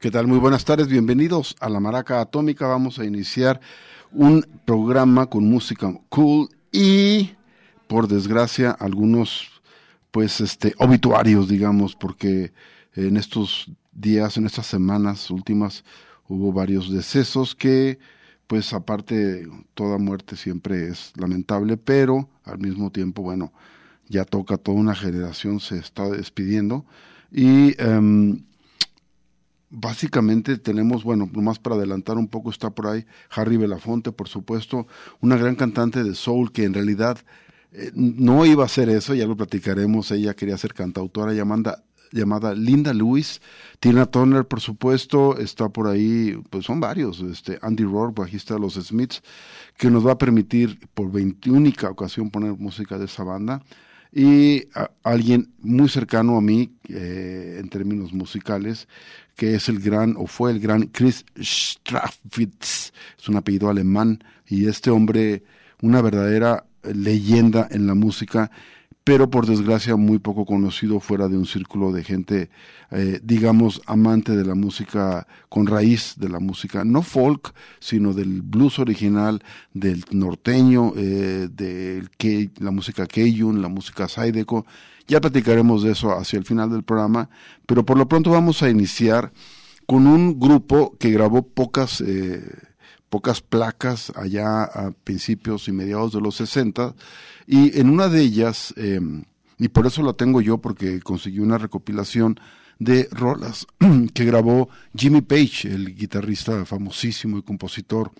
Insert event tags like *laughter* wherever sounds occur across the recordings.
¿Qué tal? Muy buenas tardes, bienvenidos a La Maraca Atómica. Vamos a iniciar un programa con música cool y, por desgracia, algunos, pues, este, obituarios, digamos, porque en estos días, en estas semanas últimas, hubo varios decesos que, pues, aparte, toda muerte siempre es lamentable, pero al mismo tiempo, bueno, ya toca toda una generación, se está despidiendo y em, básicamente tenemos, bueno, nomás para adelantar un poco, está por ahí Harry Belafonte, por supuesto, una gran cantante de soul que en realidad eh, no iba a ser eso, ya lo platicaremos, ella quería ser cantautora llamada, llamada Linda Lewis, Tina Turner, por supuesto, está por ahí, pues son varios, este Andy Rourke, bajista de los Smiths, que nos va a permitir por veintiúnica ocasión poner música de esa banda y alguien muy cercano a mí eh, en términos musicales, que es el gran, o fue el gran Chris Strafitz, es un apellido alemán, y este hombre, una verdadera leyenda en la música, pero por desgracia muy poco conocido fuera de un círculo de gente, eh, digamos, amante de la música con raíz de la música, no folk, sino del blues original, del norteño, eh, de la música Keiyun, la música Zydeco. Ya platicaremos de eso hacia el final del programa, pero por lo pronto vamos a iniciar con un grupo que grabó pocas, eh, pocas placas allá a principios y mediados de los 60 y en una de ellas, em, y por eso la tengo yo, porque conseguí una recopilación de rolas *clears throat* que grabó Jimmy Page, el guitarrista famosísimo y compositor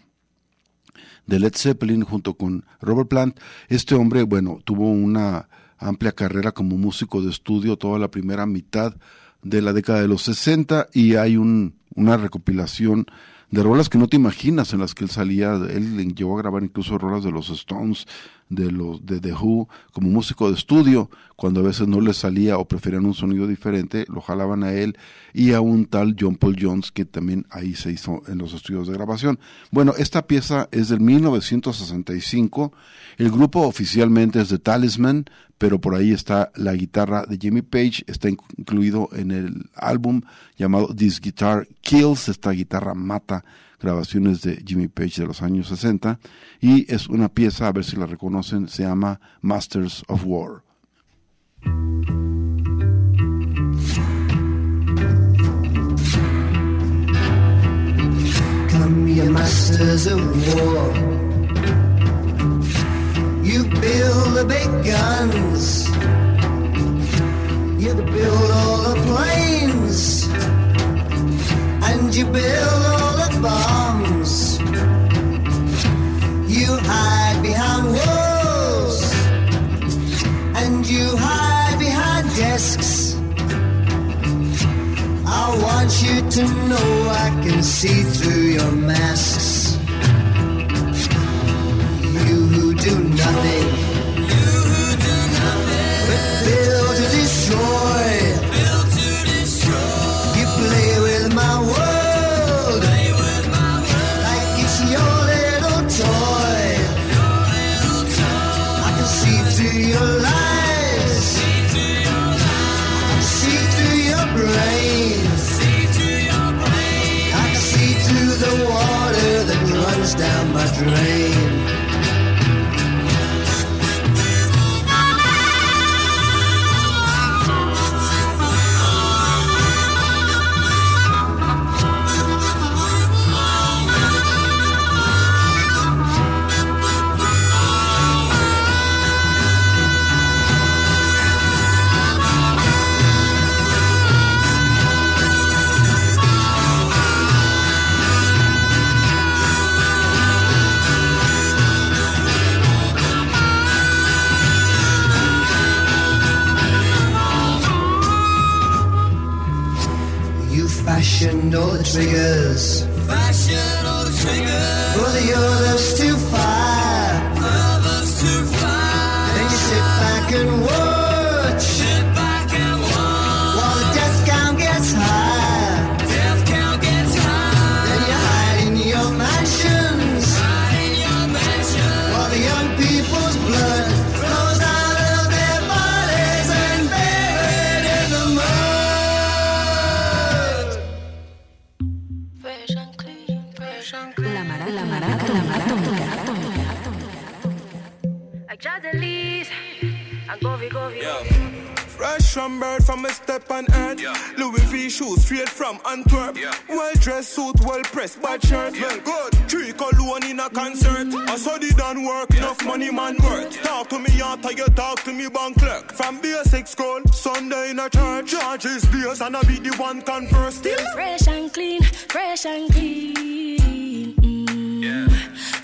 de Led Zeppelin junto con Robert Plant. Este hombre, bueno, tuvo una amplia carrera como músico de estudio toda la primera mitad de la década de los 60 y hay un, una recopilación de rolas que no te imaginas en las que él salía. Él llegó a grabar incluso rolas de los Stones, de los de The Who, como músico de estudio, cuando a veces no les salía o preferían un sonido diferente, lo jalaban a él y a un tal John Paul Jones que también ahí se hizo en los estudios de grabación. Bueno, esta pieza es del 1965. El grupo oficialmente es de Talisman, pero por ahí está la guitarra de Jimmy Page, está incluido en el álbum llamado This Guitar Kills, esta guitarra mata grabaciones de Jimmy Page de los años 60 y es una pieza, a ver si la reconocen, se llama Masters of War. Come, masters of war. Guns. You build all the planes. And you build all the bombs. You hide behind walls. And you hide behind desks. I want you to know I can see through your masks. Dream. Fashion all the triggers. Fashion all the triggers. For the others to fire. And Govy Govy. Fresh from bird from a step on earth. Louis V shoes straight from Antwerp. Well dressed suit, well pressed, bad shirt. Well good. Three cologne in a concert. I saw the done work, enough money man worth. Talk to me after you talk to me bank clerk. From basic school, Sunday in a church. Charges beers and I be the one converse still. Fresh and clean, fresh and clean. Mm.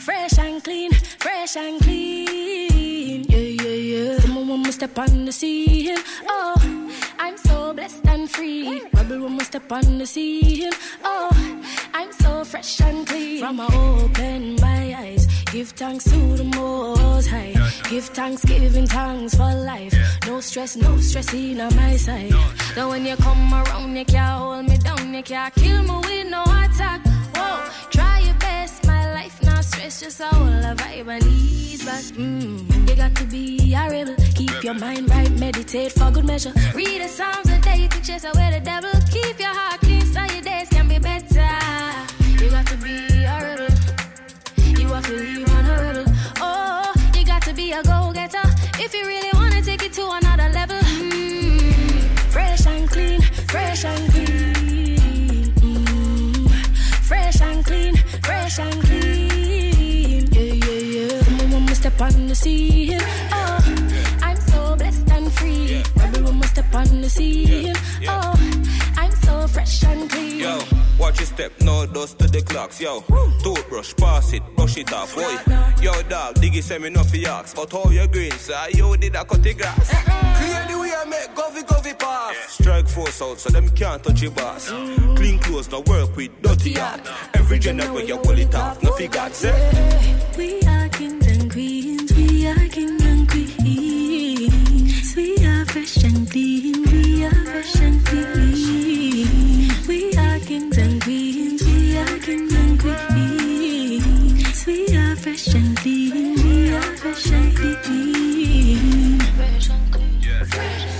Fresh and clean, fresh and clean. Yeah, yeah. Someone when step on the scene. Oh, I'm so blessed and free. Rebel woman step on the scene. Oh, I'm so fresh and clean. From I open my eyes, give thanks to the Most High. Give thanks, giving thanks for life. No stress, no stress in on my side. So when you come around, you can't hold me down, you can't kill me with no attack. Whoa, try your best, life not stress, just a whole a vibe and ease back. Mm, you got to be a rebel, keep your mind right, meditate for good measure. Read the Psalms a day to chase away the devil. Keep your heart clean so your days can be better. You got to be a rebel. You have to leave on a rebel. Oh, you got to be a go-getter if you really wanna take it to another level. Mm, fresh and clean, fresh and clean. Mm, fresh and clean, fresh and clean. Step on the scene. Oh, I'm so blessed and free. When we step on the scene. Oh, I'm so fresh and clean. Yo, watch your step, no dust to the clocks, yo. Toothbrush, pass it, brush it off, boy. Yo, dog, diggy send me no fi ask. But how you green, sir? You did I cut the grass. Uh-uh. Clear the way I make govy govy pass. Strike force out so them can't touch your boss. Mm. Clean clothes, no work with dirty art. Every gender you pull it off, no figure, say. We are kings queens, we are kings and queens. We are fresh and clean, we are fresh and clean. We are kings and queens, we are kings and queens. We are fresh and clean, we are fresh and clean. Fresh and clean, fresh and clean.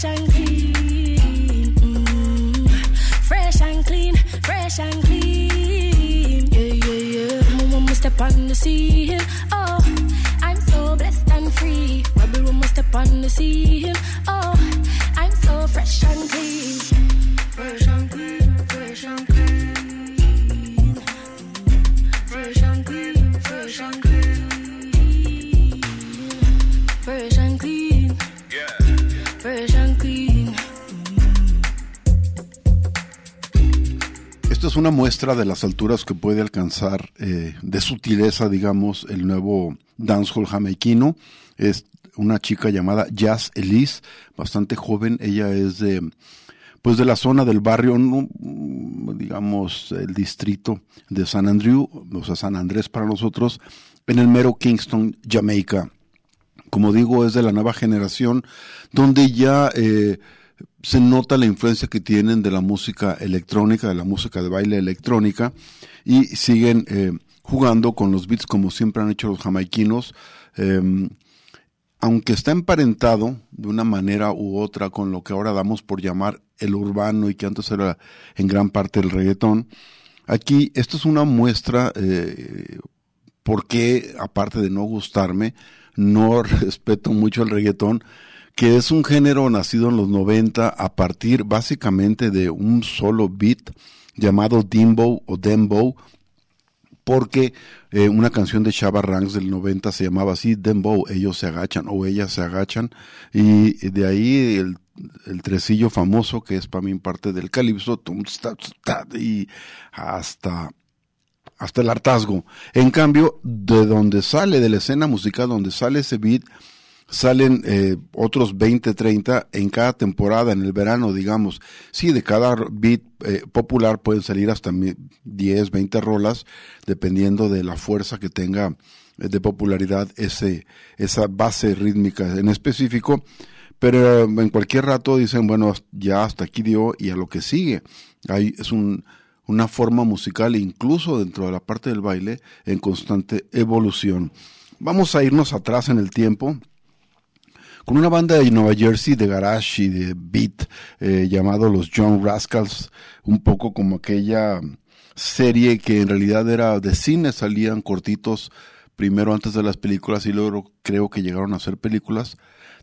Fresh and clean. Mm. Fresh and clean, fresh and clean. Yeah, yeah, yeah. When we step on the scene. Oh, I'm so blessed and free. Rebel we step on the scene. Muestra de las alturas que puede alcanzar eh, de sutileza, digamos, el nuevo dancehall jamaiquino. Es una chica llamada Jazz Elise, bastante joven. Ella es de, pues de la zona del barrio, no, mm, digamos, el distrito de San Andrew, o sea, San Andrés para nosotros, en el mero Kingston, Jamaica. Como digo, es de la nueva generación, donde ya eh, se nota la influencia que tienen de la música electrónica, de la música de baile electrónica, y siguen eh, jugando con los beats como siempre han hecho los jamaiquinos. eh, aunque está emparentado de una manera u otra con lo que ahora damos por llamar el urbano y que antes era en gran parte el reggaetón, aquí esto es una muestra eh, porque, aparte de no gustarme, no *laughs* respeto mucho el reggaetón, que es un género nacido en los 90 a partir básicamente de un solo beat llamado Dimbo o Dembo, porque eh, una canción de Chava Ranks del 90 se llamaba así, Dembow, ellos se agachan o ellas se agachan, y de ahí el, tresillo famoso que es para mí parte del calipso, y hasta hasta el hartazgo. En cambio, de donde sale, de la escena musical, donde sale ese beat, salen eh, otros 20, 30 en cada temporada, en el verano, digamos. Sí, de cada beat eh, popular pueden salir hasta mi- 10, 20 rolas, dependiendo de la fuerza que tenga eh, de popularidad ese, esa base rítmica en específico. Pero en cualquier rato dicen, bueno, ya hasta aquí dio y a lo que sigue. Hay, es un, una forma musical, incluso dentro de la parte del baile, en constante evolución. Vamos a irnos atrás en el tiempo con una banda de Nueva Jersey de garage y de beat eh, llamado los John Rascals, un poco como aquella serie que en realidad era de cine, salían cortitos primero antes de las películas y luego creo que llegaron a ser películas.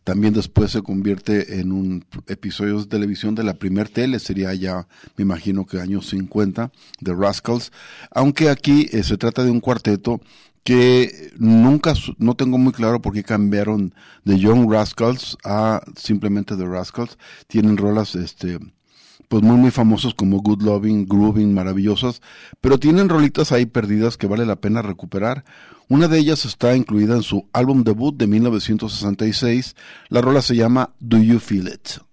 También después se convierte en un episodio de televisión de la primer tele, sería ya, me imagino que años 50, de Rascals. Aunque aquí eh, se trata de un cuarteto que nunca, no tengo muy claro por qué cambiaron de Young Rascals a simplemente The Rascals. Tienen rolas, este, pues muy muy famosos como Good Loving, Grooving, maravillosas, pero tienen rolitas ahí perdidas que vale la pena recuperar. Una de ellas está incluida en su álbum debut de 1966. La rola se llama Do You Feel It?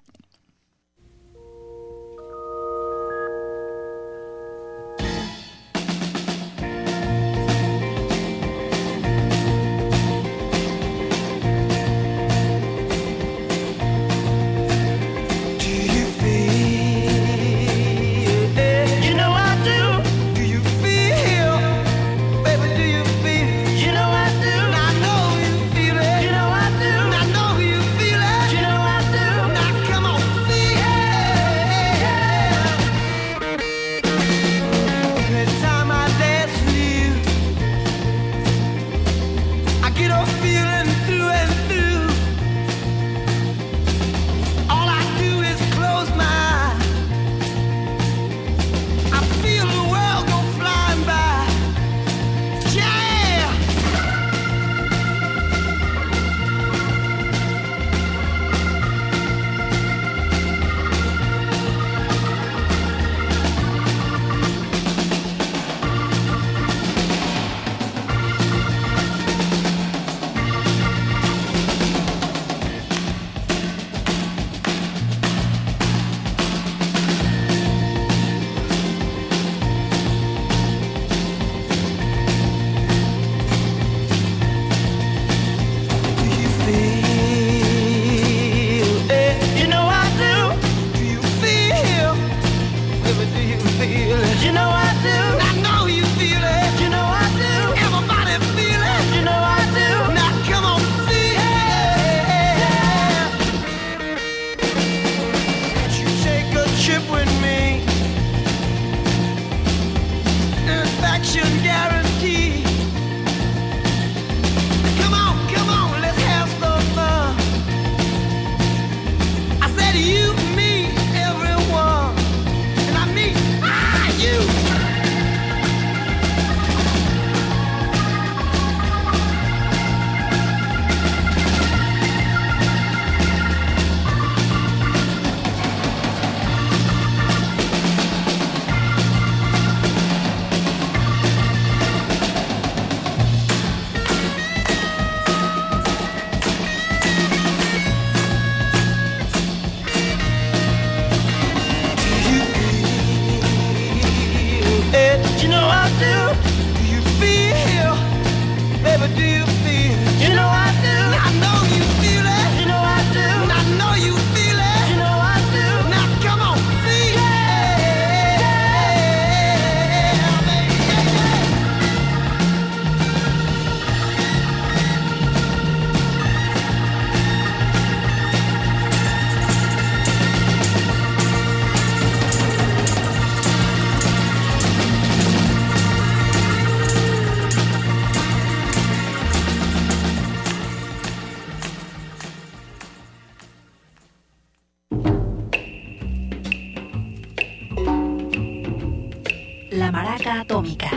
Atómica.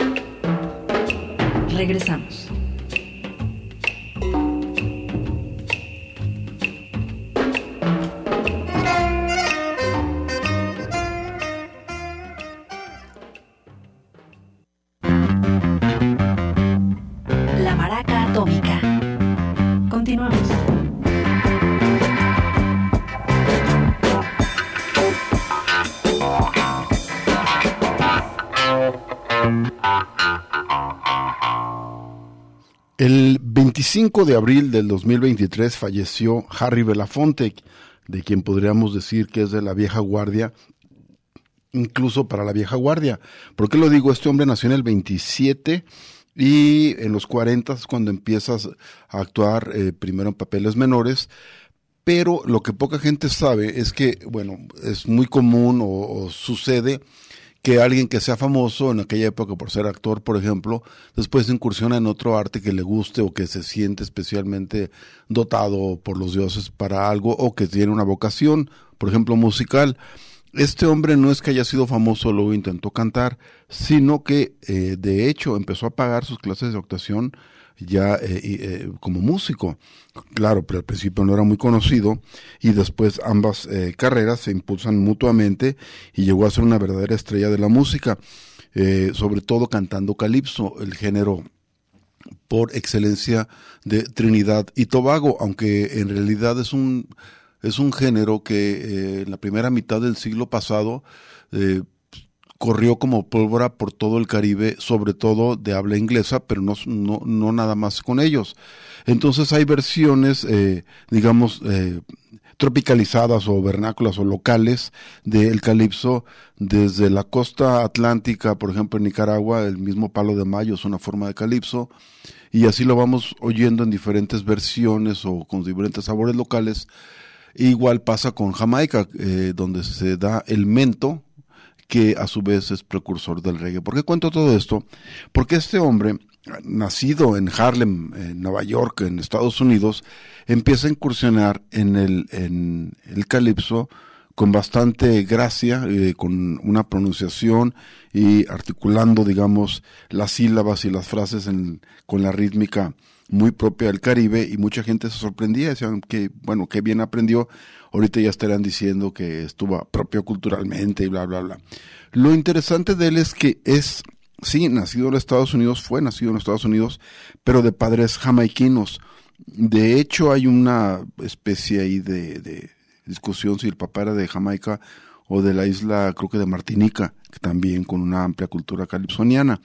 Regresamos. 25 de abril del 2023 falleció Harry Belafonte, de quien podríamos decir que es de la vieja guardia, incluso para la vieja guardia. ¿Por qué lo digo? Este hombre nació en el 27 y en los 40 es cuando empiezas a actuar eh, primero en papeles menores, pero lo que poca gente sabe es que, bueno, es muy común o, o sucede que alguien que sea famoso en aquella época por ser actor, por ejemplo, después incursiona en otro arte que le guste o que se siente especialmente dotado por los dioses para algo o que tiene una vocación, por ejemplo, musical. Este hombre no es que haya sido famoso, luego intentó cantar, sino que eh, de hecho empezó a pagar sus clases de actuación ya eh, eh, como músico. Claro, pero al principio no era muy conocido y después ambas eh, carreras se impulsan mutuamente y llegó a ser una verdadera estrella de la música, eh, sobre todo cantando calipso, el género por excelencia de Trinidad y Tobago, aunque en realidad es un es un género que en la primera mitad del siglo pasado corrió como pólvora por todo el Caribe, sobre todo de habla inglesa, pero no, no, nada más con ellos. Entonces hay versiones, eh, digamos, eh, tropicalizadas o vernáculas o locales del calipso desde la costa atlántica, por ejemplo en Nicaragua, el mismo palo de mayo es una forma de calipso, y así lo vamos oyendo en diferentes versiones o con diferentes sabores locales. Igual pasa con Jamaica, eh, donde se da el mento, que a su vez es precursor del reggae. ¿Por qué cuento todo esto? Porque este hombre, nacido en Harlem, en Nueva York, en Estados Unidos, empieza a incursionar en el, en el calipso con bastante gracia, eh, con una pronunciación y articulando, digamos, las sílabas y las frases en- con la rítmica muy propia del Caribe y mucha gente se sorprendía, decían que, bueno, que bien aprendió, ahorita ya estarán diciendo que estuvo propio culturalmente y bla, bla, bla. Lo interesante de él es que es, sí, nacido en Estados Unidos, fue nacido en Estados Unidos, pero de padres jamaiquinos. De hecho, hay una especie ahí de discusión si el papá era de Jamaica o de la isla, creo que de Martinica, también con una amplia cultura calipsoniana.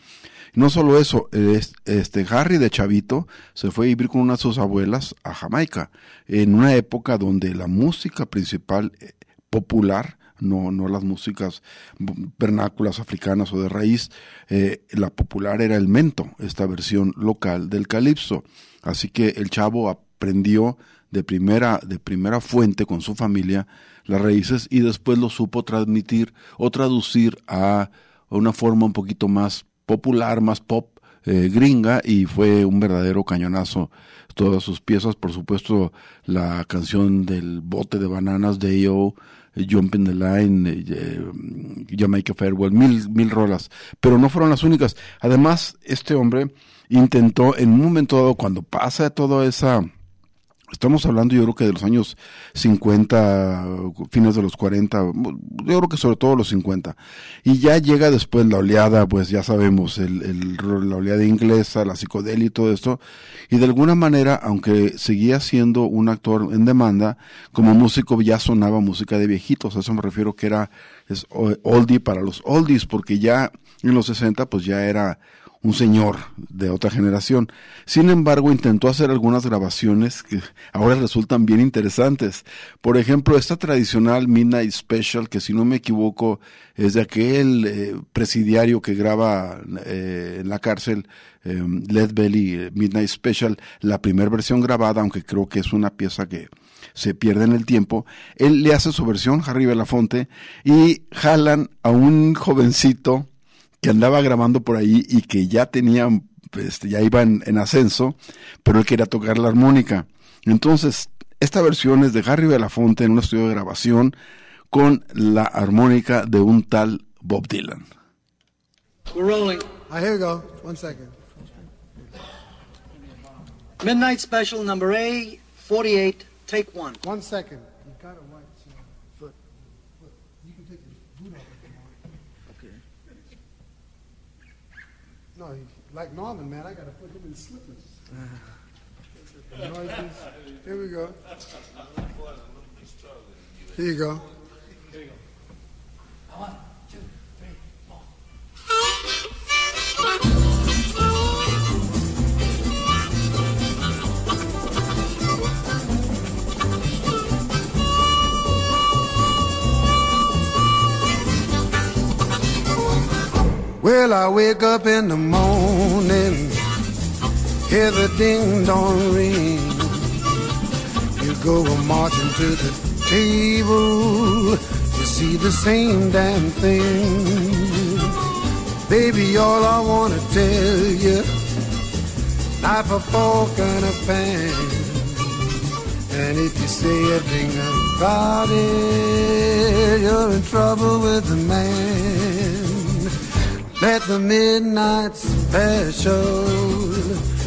No solo eso, es- este Harry de Chavito se fue a vivir con una de sus abuelas a Jamaica, en una época donde la música principal eh, popular, no, no las músicas v- vernáculas africanas o de raíz, eh, la popular era el mento, esta versión local del calipso. Así que el chavo aprendió de primera, de primera fuente con su familia las raíces y después lo supo transmitir o traducir a una forma un poquito más popular, más pop, eh, gringa y fue un verdadero cañonazo todas sus piezas, por supuesto la canción del bote de bananas de A.O., eh, Jumping the Line, eh, eh, Jamaica Farewell, mil, mil rolas, pero no fueron las únicas. Además, este hombre intentó en un momento dado, cuando pasa toda esa Estamos hablando yo creo que de los años 50, fines de los 40, yo creo que sobre todo los 50. Y ya llega después la oleada, pues ya sabemos, el, el- la oleada inglesa, la psicodelia y todo esto. Y de alguna manera, aunque seguía siendo un actor en demanda, como músico ya sonaba música de viejitos. A eso me refiero que era es oldie para los oldies, porque ya en los 60 pues ya era un señor de otra generación. Sin embargo, intentó hacer algunas grabaciones que ahora resultan bien interesantes. Por ejemplo, esta tradicional Midnight Special, que si no me equivoco es de aquel eh, presidiario que graba eh, en la cárcel, eh, Led Belly eh, Midnight Special, la primera versión grabada, aunque creo que es una pieza que se pierde en el tiempo, él le hace su versión, Harry Belafonte, y jalan a un jovencito que andaba grabando por ahí y que ya tenía, este, ya iba en, en ascenso, pero él quería tocar la armónica. Entonces, esta versión es de Harry Belafonte en un estudio de grabación con la armónica de un tal Bob Dylan. We're rolling. Ah, here we go. One second. Midnight Special number A, 48, take one. One second. No, like Norman, man. I gotta put him in slippers. Here we go. Here you go. Well, I wake up in the morning, hear the ding dong ring. You go marching to the table, you see the same damn thing. Baby, all I wanna tell you, knife, a fork, and a pan. And if you say a thing about it, you're in trouble with the man. Let the midnight special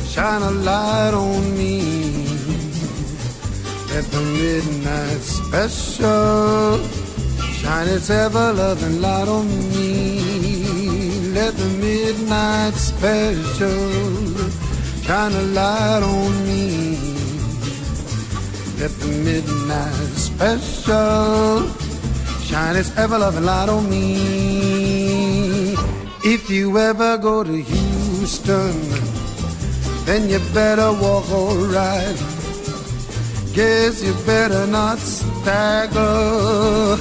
shine a light on me. Let the midnight special shine its ever loving light on me. Let the midnight special shine a light on me. Let the midnight special shine its ever loving light on me. If you ever go to Houston, then you better walk alright. Guess you better not stagger,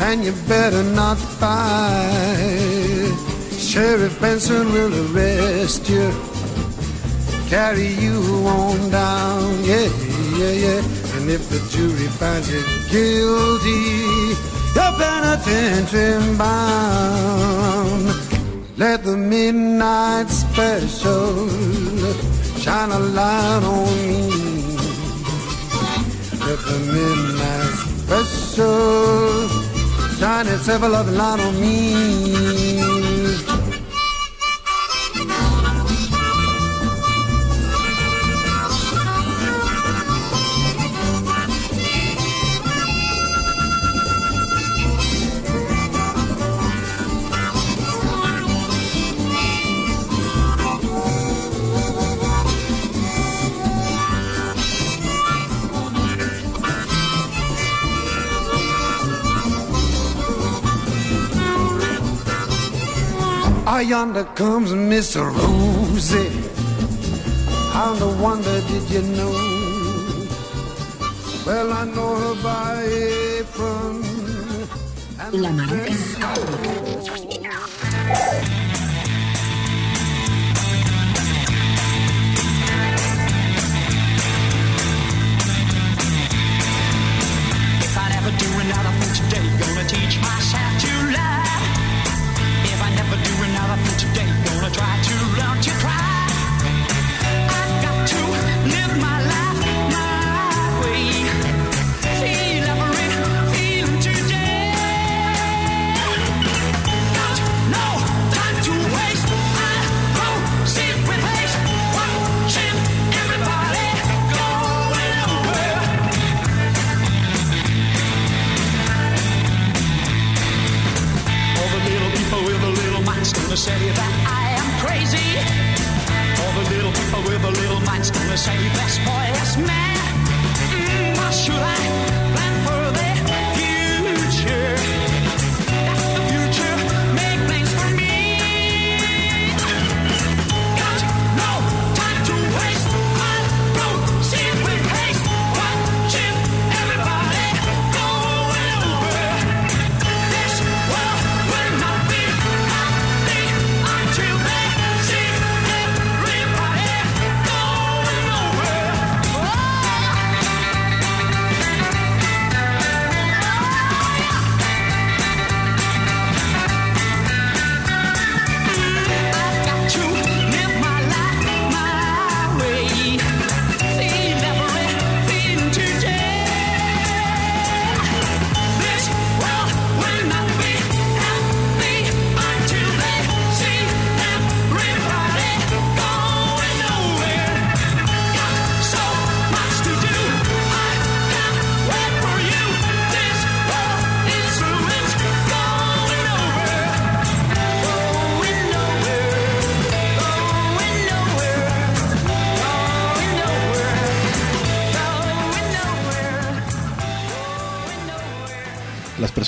and you better not fight. Sheriff Benson will arrest you, carry you on down, yeah, yeah, yeah. And if the jury finds you guilty, you're penitentiary bound. Let the midnight special shine a light on me. Let the midnight special shine its ever loving light on me. Ah, yonder comes Mr. Rosie. How no wonder did you know? Well, I know her by apron. La Maraca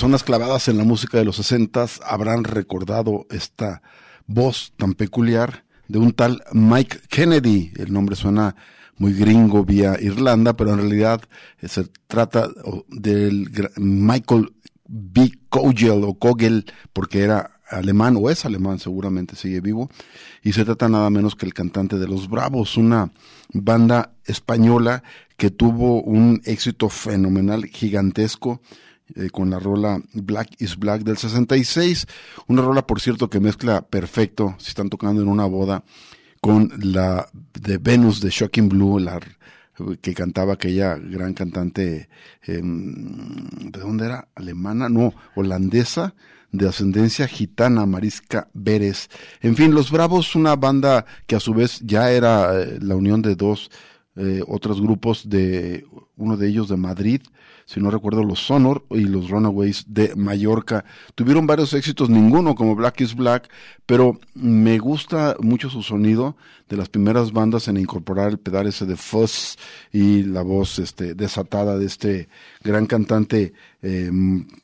personas clavadas en la música de los 60 habrán recordado esta voz tan peculiar de un tal Mike Kennedy. El nombre suena muy gringo vía Irlanda, pero en realidad eh, se trata del Michael B. Kogel o Kogel, porque era alemán o es alemán, seguramente sigue vivo, y se trata nada menos que el cantante de Los Bravos, una banda española que tuvo un éxito fenomenal, gigantesco, eh, con la rola Black is Black del 66, una rola por cierto que mezcla perfecto, si están tocando en una boda, con la de Venus de Shocking Blue, la que cantaba aquella gran cantante, eh, ¿de dónde era? ¿Alemana? No, holandesa, de ascendencia gitana, Mariska Beres. En fin, Los Bravos, una banda que a su vez ya era eh, la unión de dos eh, otros grupos de uno de ellos de Madrid, si no recuerdo los Sonor y los Runaways de Mallorca. Tuvieron varios éxitos, ninguno como Black is Black, pero me gusta mucho su sonido de las primeras bandas en incorporar el pedal ese de fuzz y la voz este desatada de este gran cantante eh,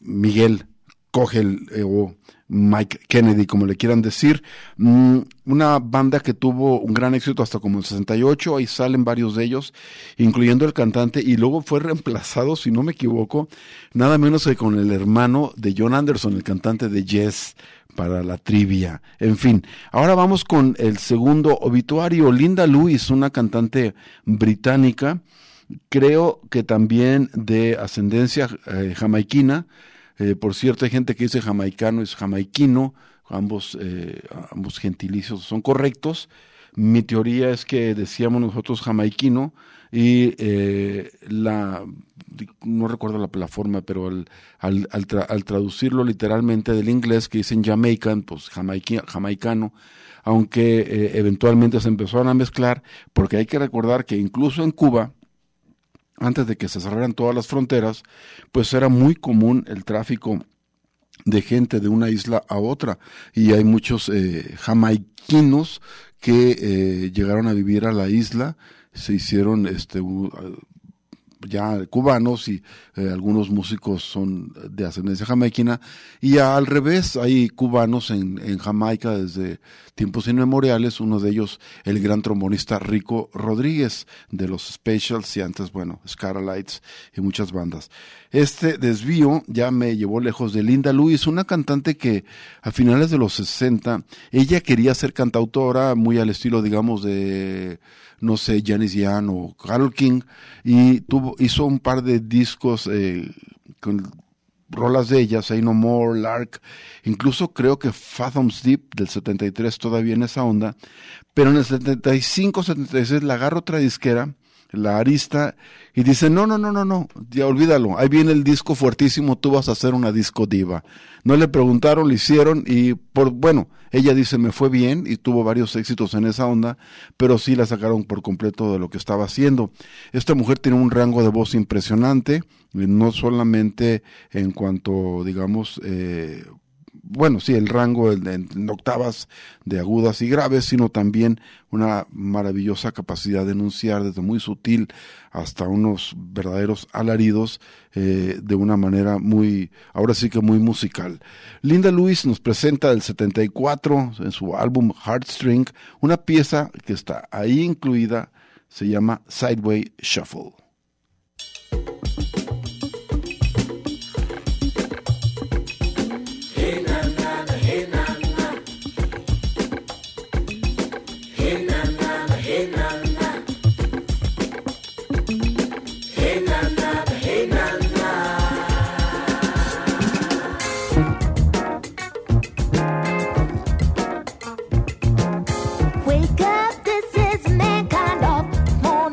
Miguel Cogel eh, o Mike Kennedy, como le quieran decir. Mm, una banda que tuvo un gran éxito hasta como el 68, ahí salen varios de ellos, incluyendo el cantante, y luego fue reemplazado, si no me equivoco, nada menos que con el hermano de John Anderson, el cantante de Yes para la trivia. En fin, ahora vamos con el segundo obituario. Linda Lewis, una cantante británica, creo que también de ascendencia eh, jamaiquina, eh, por cierto, hay gente que dice jamaicano, es jamaiquino, ambos, eh, ambos gentilicios son correctos. Mi teoría es que decíamos nosotros jamaiquino y eh, la, no recuerdo la, la forma, pero al, al, al, tra, al, traducirlo literalmente del inglés que dicen Jamaican, pues jamaicano, aunque eh, eventualmente se empezaron a mezclar, porque hay que recordar que incluso en Cuba, antes de que se cerraran todas las fronteras, pues era muy común el tráfico de gente de una isla a otra. Y hay muchos eh, jamaiquinos que eh, llegaron a vivir a la isla, se hicieron este ya cubanos y eh, algunos músicos son de ascendencia jamaiquina y al revés hay cubanos en, en, Jamaica desde tiempos inmemoriales, uno de ellos el gran trombonista Rico Rodríguez de los Specials y antes bueno Scarlights y muchas bandas. Este desvío ya me llevó lejos de Linda Lewis, una cantante que a finales de los 60 ella quería ser cantautora muy al estilo digamos de no sé, Janis Jan o Carol King, y tuvo, hizo un par de discos eh, con rolas de ella, Say No More, Lark, incluso creo que Fathoms Deep del 73 todavía en esa onda, pero en el 75, 76 la agarra otra disquera, la arista, y dice, no, no, no, no, no, ya olvídalo, ahí viene el disco fuertísimo, tú vas a hacer una disco diva. No le preguntaron, le hicieron, y por, bueno, ella dice, me fue bien, y tuvo varios éxitos en esa onda, pero sí la sacaron por completo de lo que estaba haciendo. Esta mujer tiene un rango de voz impresionante, no solamente en cuanto, digamos, eh, bueno, sí, el rango en, octavas de agudas y graves, sino también una maravillosa capacidad de enunciar desde muy sutil hasta unos verdaderos alaridos eh, de una manera muy, ahora sí que muy musical. Linda Lewis nos presenta el 74 en su álbum Heartstring, una pieza que está ahí incluida, se llama Sideway Shuffle.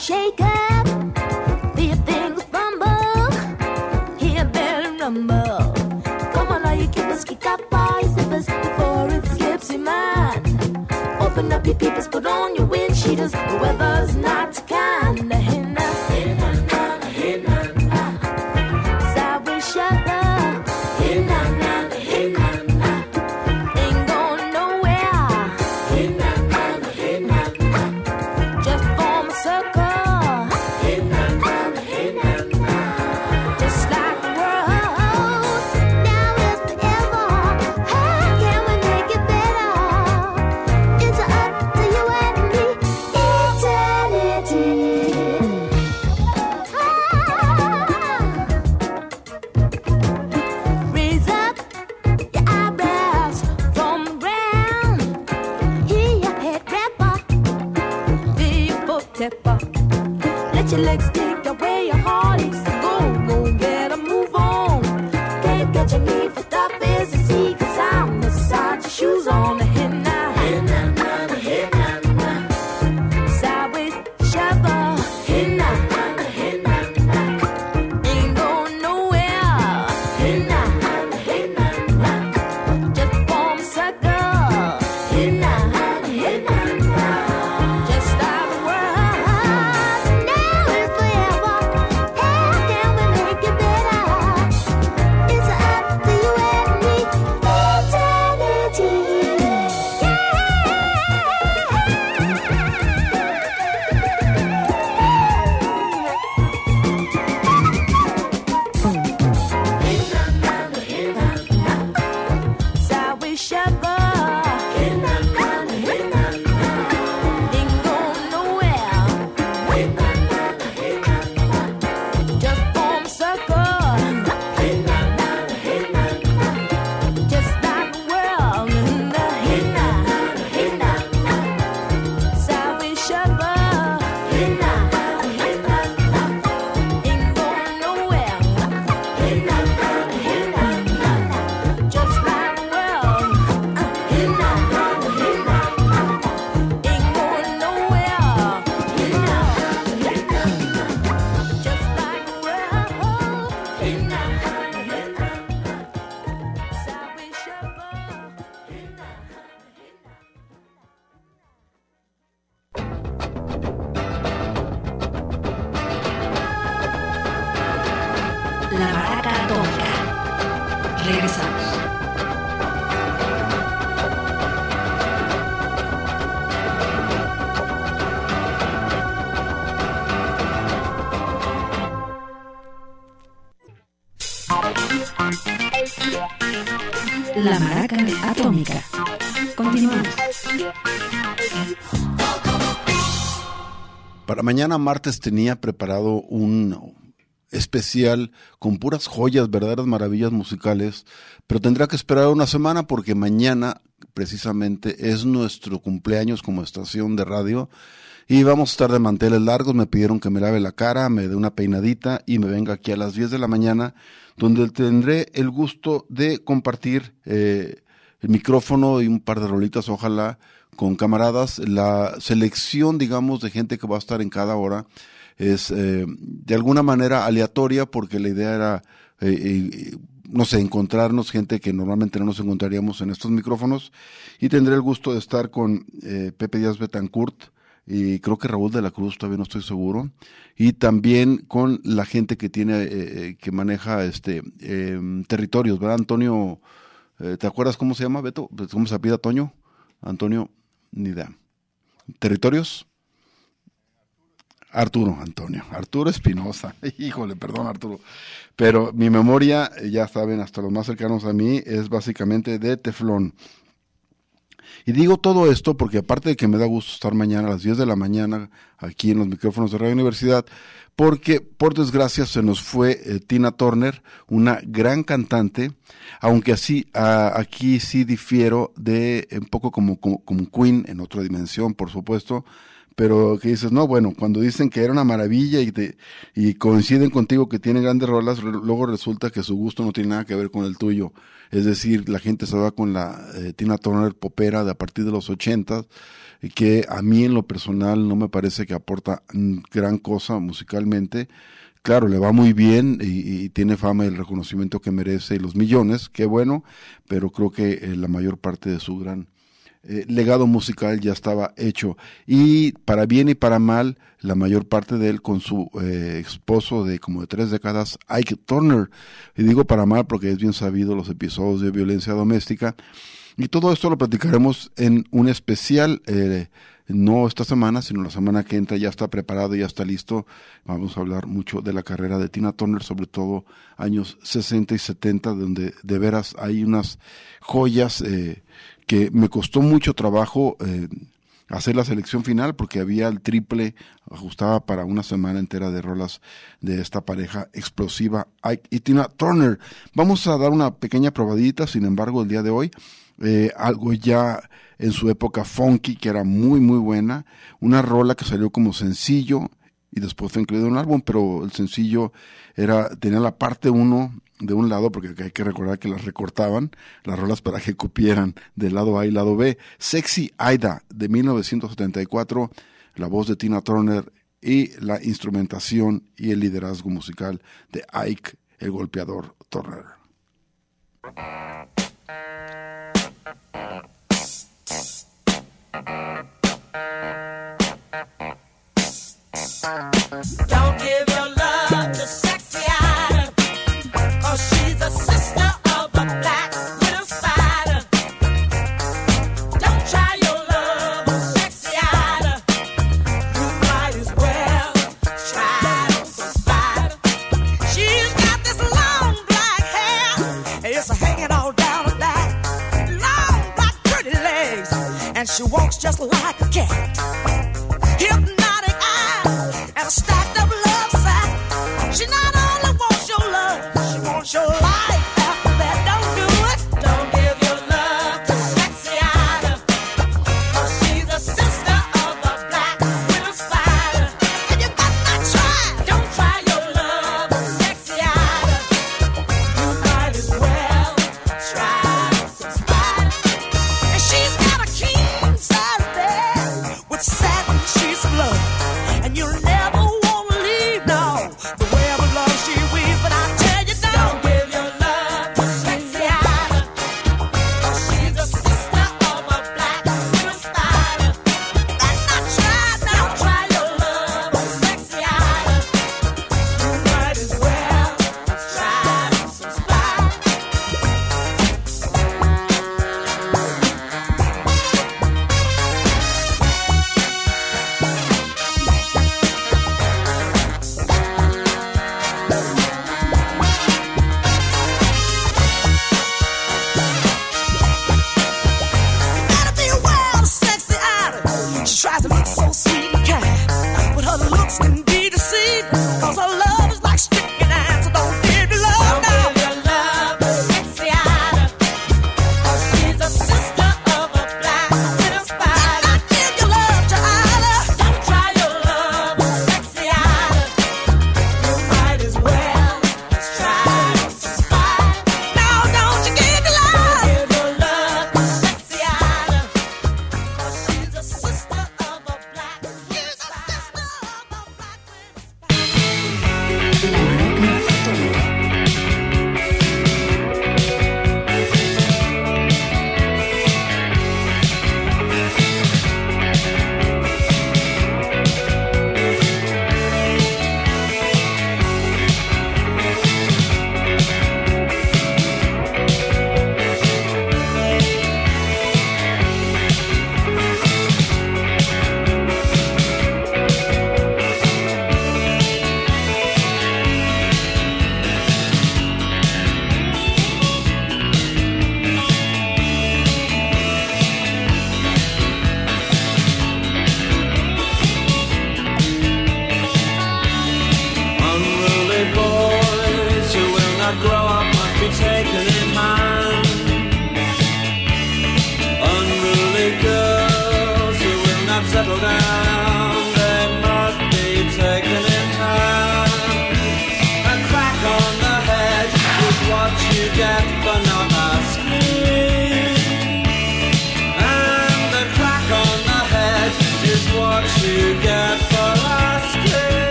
Shake Mañana martes tenía preparado un especial con puras joyas, verdaderas maravillas musicales, pero tendrá que esperar una semana porque mañana precisamente es nuestro cumpleaños como estación de radio y vamos a estar de manteles largos, me pidieron que me lave la cara, me dé una peinadita y me venga aquí a las 10 de la mañana donde tendré el gusto de compartir eh, el micrófono y un par de rolitas, ojalá, con camaradas. La selección, digamos, de gente que va a estar en cada hora es eh, de alguna manera aleatoria porque la idea era, eh, eh, no sé, encontrarnos gente que normalmente no nos encontraríamos en estos micrófonos y tendré el gusto de estar con eh, Pepe Díaz Betancourt y creo que Raúl de la Cruz, todavía no estoy seguro, y también con la gente que tiene, eh, que maneja este eh, territorios, ¿verdad? Antonio, ¿te acuerdas cómo se llama, Beto? ¿Cómo se apida Toño? Antonio, ni idea. ¿Territorios? Arturo, Antonio, Arturo Espinosa, *laughs* híjole, perdón Arturo, pero mi memoria, ya saben, hasta los más cercanos a mí, es básicamente de teflón. Y digo todo esto porque aparte de que me da gusto estar mañana a las 10 de la mañana aquí en los micrófonos de Radio Universidad, porque por desgracia se nos fue eh, Tina Turner, una gran cantante, aunque así aquí sí difiero de un poco como, como, como Queen en otra dimensión, por supuesto, pero que dices, no, bueno, cuando dicen que era una maravilla y, te, y coinciden contigo que tiene grandes rolas, luego resulta que su gusto no tiene nada que ver con el tuyo. Es decir, la gente se va con la eh, Tina Turner popera de a partir de los ochentas, y que a mí en lo personal no me parece que aporta gran cosa musicalmente. Claro, le va muy bien y, y tiene fama y el reconocimiento que merece y los millones, qué bueno, pero creo que eh, la mayor parte de su gran eh, legado musical ya estaba hecho. Y para bien y para mal, la mayor parte de él con su eh, esposo de como de tres décadas, Ike Turner. Y digo para mal porque es bien sabido los episodios de violencia doméstica. Y todo esto lo platicaremos en un especial, eh, no esta semana, sino la semana que entra, ya está preparado, ya está listo. Vamos a hablar mucho de la carrera de Tina Turner, sobre todo años 60 y 70, donde de veras hay unas joyas que me costó mucho trabajo eh, hacer la selección final porque había el triple ajustaba para una semana entera de rolas de esta pareja explosiva Ike y Tina Turner. Vamos a dar una pequeña probadita, sin embargo, el día de hoy, eh, algo ya en su época funky, que era muy, muy buena, una rola que salió como sencillo y después fue incluido en un álbum, pero el sencillo era, tenía la parte uno de un lado, porque hay que recordar que las recortaban, las rolas para que cupieran del lado A y lado B. Sexy Aida, de 1974, la voz de Tina Turner y la instrumentación y el liderazgo musical de Ike, el golpeador Turner.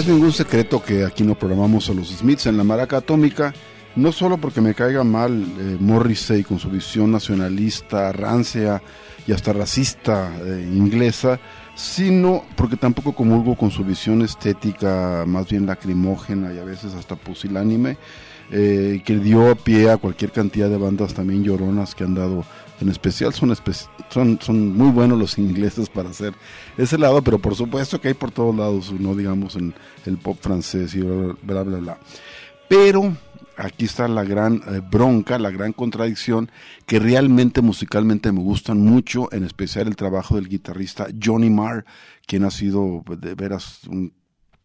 Es ningún secreto que aquí no programamos a los Smiths en la maraca atómica, no solo porque me caiga mal eh, Morrissey con su visión nacionalista, rancia y hasta racista eh, inglesa, sino porque tampoco comulgo con su visión estética más bien lacrimógena y a veces hasta pusilánime, eh, que dio pie a cualquier cantidad de bandas también lloronas que han dado, en especial son, espe- son, son muy buenos los ingleses para hacer ese lado, pero por supuesto que hay por todos lados, no digamos en el pop francés y bla, bla, bla, bla. Pero aquí está la gran eh, bronca, la gran contradicción, que realmente musicalmente me gustan mucho, en especial el trabajo del guitarrista Johnny Marr, quien ha sido pues, de veras, un-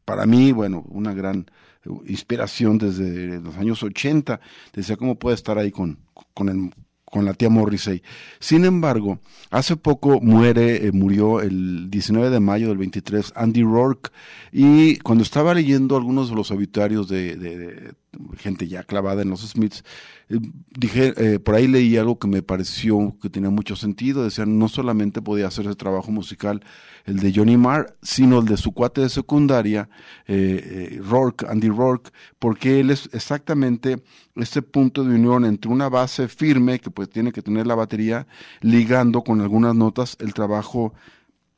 para mí, bueno, una gran eh, inspiración desde los años 80. Decía, ¿cómo puede estar ahí con, con el con la tía Morrissey. Sin embargo, hace poco muere, eh, murió el 19 de mayo del 23 Andy Rourke y cuando estaba leyendo algunos de los obituarios de, gente ya clavada en los Smiths, eh, dije, eh, por ahí leí algo que me pareció que tenía mucho sentido, decían, no solamente podía hacer ese trabajo musical el de Johnny Marr, sino el de su cuate de secundaria, eh, eh, Rourke, Andy Rourke, porque él es exactamente este punto de unión entre una base firme que pues tiene que tener la batería, ligando con algunas notas el trabajo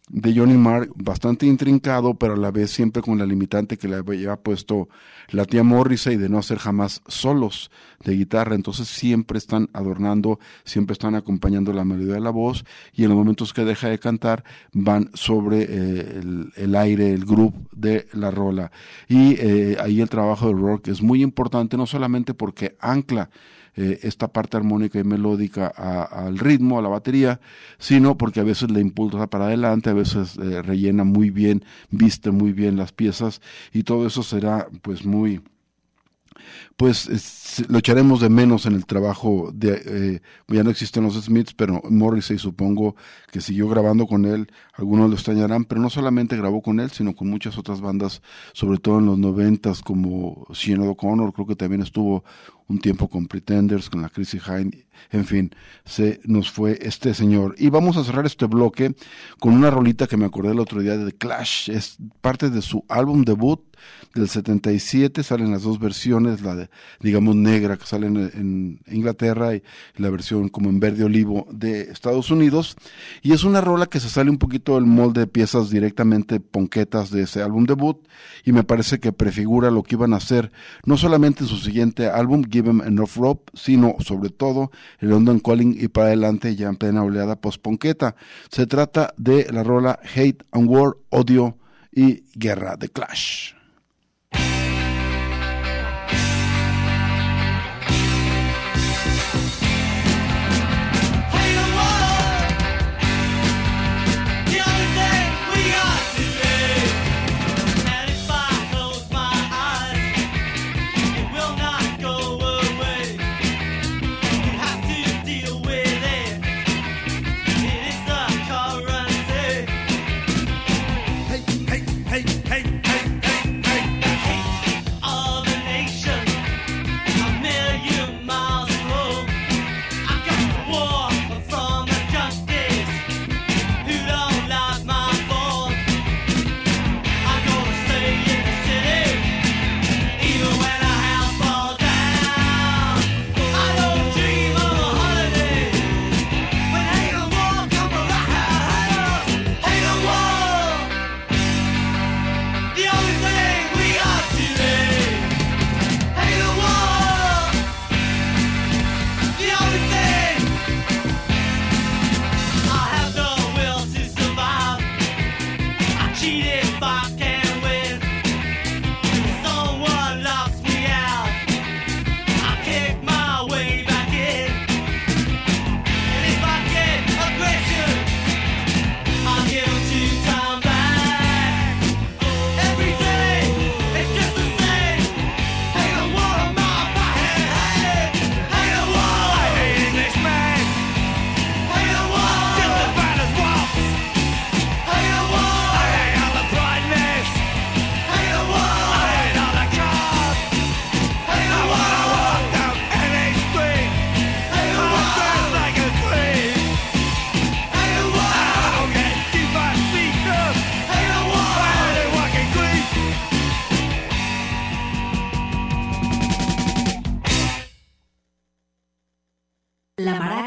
de Johnny Marr bastante intrincado, pero a la vez siempre con la limitante que le había puesto la tía Morrissey de no hacer jamás solos de guitarra. Entonces siempre están adornando, siempre están acompañando la melodía de la voz y en los momentos que deja de cantar van sobre eh, el, el aire, el groove de la rola. Y eh, ahí el trabajo de Rourke es muy importante, no solamente porque ancla eh, esta parte armónica y melódica al ritmo, a la batería, sino porque a veces le impulsa para adelante, a veces eh, rellena muy bien, viste muy bien las piezas y todo eso será pues muy pues es- lo echaremos de menos en el trabajo de eh, ya no existen los Smiths pero Morrissey supongo que siguió grabando con él algunos lo extrañarán pero no solamente grabó con él sino con muchas otras bandas sobre todo en los noventas como Sinead O'Connor creo que también estuvo un tiempo con Pretenders con la Chrissy Hine en fin se nos fue este señor. Y vamos a cerrar este bloque con una rolita que me acordé el otro día de The Clash es parte de su álbum debut del 77, salen las dos versiones, la de, digamos negra que sale en, en, Inglaterra y la versión como en verde olivo de Estados Unidos. Y es una rola que se sale un poquito del molde de piezas directamente ponquetas de ese álbum debut y me parece que prefigura lo que iban a hacer no solamente en su siguiente álbum, Give Em Enough Rope, sino sobre todo el London Calling y para adelante ya en plena oleada post-ponqueta. Se trata de la rola Hate and War, Odio y Guerra de Clash.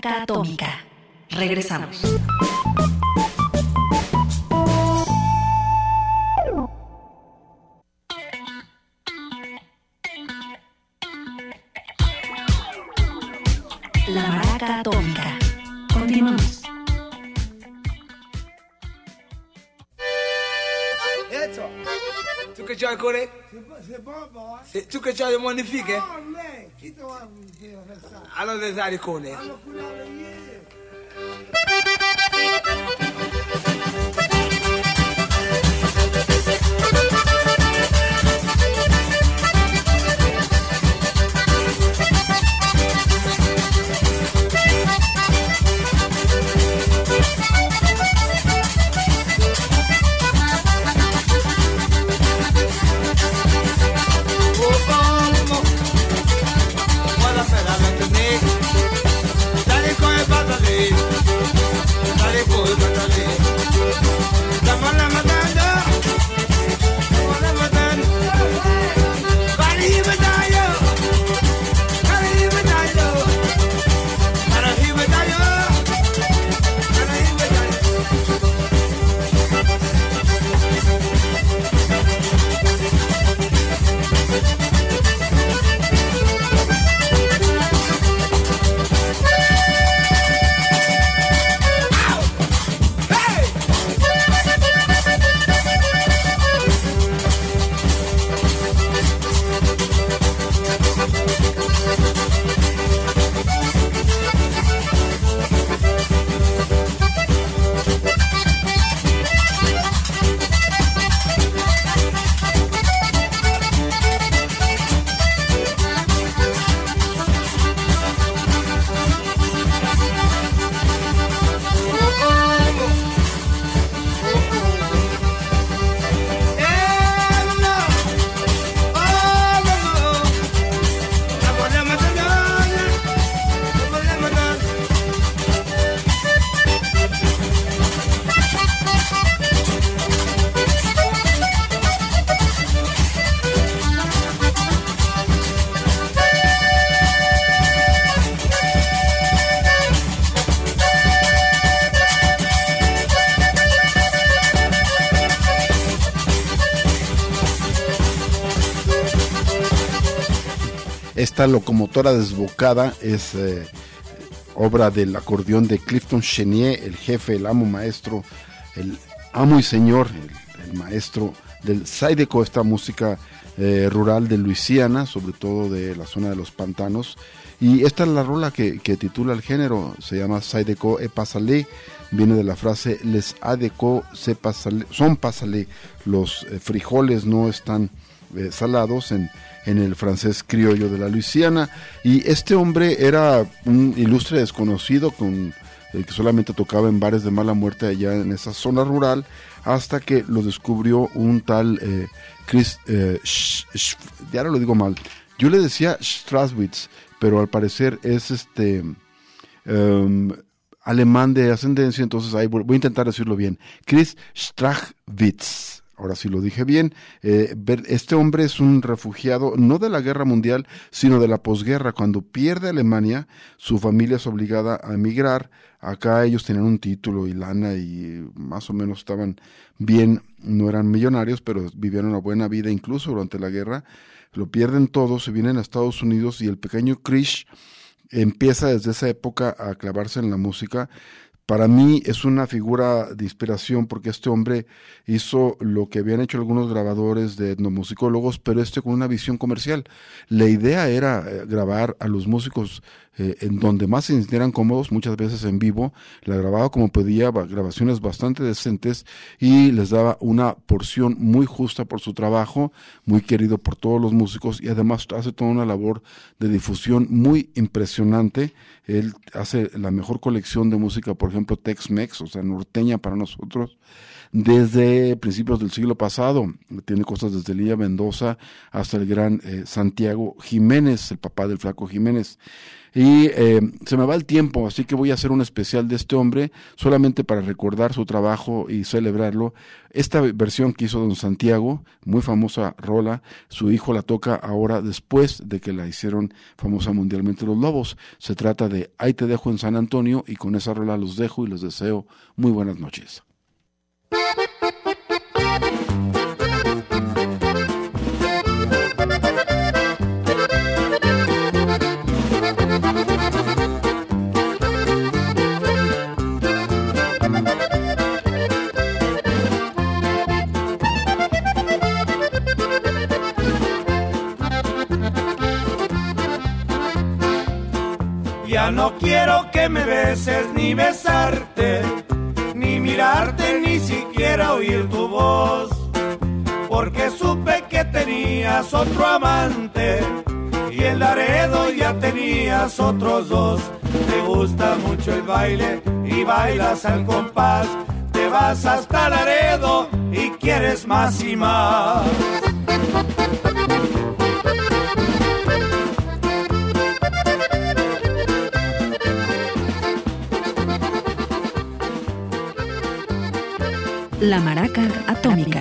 Estaca Atómica. Regresamos. La maraca atómica. Continuamos. Eso. ¿Tú qué Se tu che c'hai le monifiche? No, lei. Chi te va Allora le sai con Allora curare ieri. Esta locomotora desbocada es eh, obra del acordeón de Clifton Chenier, el jefe, el amo maestro, el amo y señor, el, maestro del Saideco, esta música eh, rural de Luisiana, sobre todo de la zona de los pantanos. Y esta es la rola que, titula el género, se llama Saideco e Pasale, viene de la frase Les adeco se pasale, son pasale, los eh, frijoles no están eh, salados en, en el francés criollo de la Luisiana. Y este hombre era un ilustre desconocido con el que solamente tocaba en bares de mala muerte allá en esa zona rural, hasta que lo descubrió un tal eh, Chris, eh, ya lo digo mal, yo le decía Straswitz, pero al parecer es este em, alemán de ascendencia, entonces ahí voy voy a intentar decirlo bien, Chris Strachwitz. Ahora sí lo dije bien. Eh, este hombre es un refugiado no de la guerra mundial, sino de la posguerra. Cuando pierde Alemania, su familia es obligada a emigrar. Acá ellos tenían un título y lana y más o menos estaban bien, no eran millonarios, pero vivieron una buena vida incluso durante la guerra. Lo pierden todo, se vienen a Estados Unidos y el pequeño Krish empieza desde esa época a clavarse en la música. Para mí es una figura de inspiración porque este hombre hizo lo que habían hecho algunos grabadores de etnomusicólogos, pero este con una visión comercial. La idea era eh, grabar a los músicos eh, en donde más se sintieran cómodos, muchas veces en vivo. La grababa como podía, ba- grabaciones bastante decentes y les daba una porción muy justa por su trabajo, muy querido por todos los músicos y además hace toda una labor de difusión muy impresionante. Él hace la mejor colección de música, por ejemplo, Tex-Mex, o sea, norteña para nosotros, desde principios del siglo pasado. Tiene cosas desde Lía Mendoza hasta el gran eh, Santiago Jiménez, el papá del flaco Jiménez. Y eh, se me va el tiempo, así que voy a hacer un especial de este hombre, solamente para recordar su trabajo y celebrarlo. Esta versión que hizo don Santiago, muy famosa rola, su hijo la toca ahora después de que la hicieron famosa mundialmente los Lobos. Se trata de Ahí te dejo en San Antonio y con esa rola los dejo y les deseo muy buenas noches. No quiero que me beses ni besarte, ni mirarte, ni siquiera oír tu voz, porque supe que tenías otro amante y en Laredo ya tenías otros dos. Te gusta mucho el baile y bailas al compás, te vas hasta Laredo y quieres más y más. La Maraca Atómica.